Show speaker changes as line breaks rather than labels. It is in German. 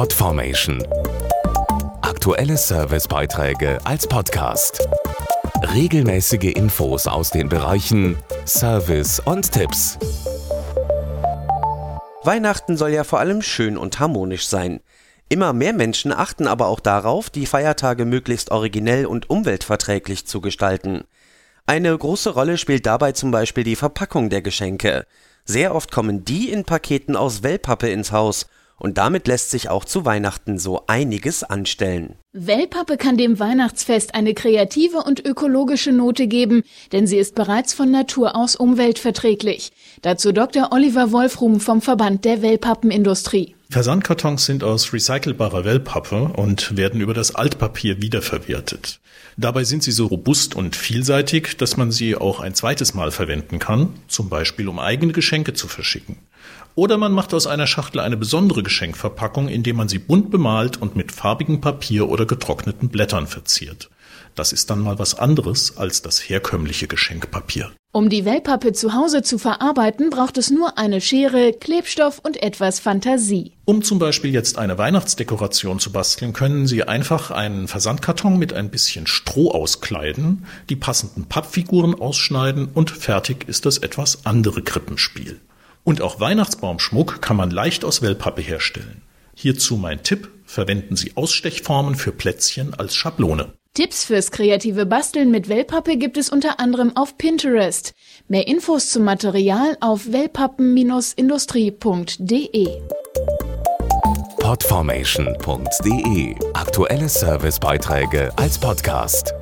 Podformation. Aktuelle Servicebeiträge als Podcast. Regelmäßige Infos aus den Bereichen Service und Tipps.
Weihnachten soll ja vor allem schön und harmonisch sein. Immer mehr Menschen achten aber auch darauf, die Feiertage möglichst originell und umweltverträglich zu gestalten. Eine große Rolle spielt dabei zum Beispiel die Verpackung der Geschenke. Sehr oft kommen die in Paketen aus Wellpappe ins Haus und damit lässt sich auch zu Weihnachten so einiges anstellen.
Wellpappe kann dem Weihnachtsfest eine kreative und ökologische Note geben, denn sie ist bereits von Natur aus umweltverträglich. Dazu Dr. Oliver Wolfrum vom Verband der Wellpappenindustrie.
Versandkartons sind aus recycelbarer Wellpappe und werden über das Altpapier wiederverwertet. Dabei sind sie so robust und vielseitig, dass man sie auch ein zweites Mal verwenden kann, zum Beispiel um eigene Geschenke zu verschicken. Oder man macht aus einer Schachtel eine besondere Geschenkverpackung, indem man sie bunt bemalt und mit farbigem Papier oder getrockneten Blättern verziert. Das ist dann mal was anderes als das herkömmliche Geschenkpapier.
Um die Wellpappe zu Hause zu verarbeiten, braucht es nur eine Schere, Klebstoff und etwas Fantasie.
Um zum Beispiel jetzt eine Weihnachtsdekoration zu basteln, können Sie einfach einen Versandkarton mit ein bisschen Stroh auskleiden, die passenden Pappfiguren ausschneiden und fertig ist das etwas andere Krippenspiel. Und auch Weihnachtsbaumschmuck kann man leicht aus Wellpappe herstellen. Hierzu mein Tipp, verwenden Sie Ausstechformen für Plätzchen als Schablone.
Tipps fürs kreative Basteln mit Wellpappe gibt es unter anderem auf Pinterest. Mehr Infos zum Material auf wellpappen-industrie.de.
Podformation.de Aktuelle Servicebeiträge als Podcast.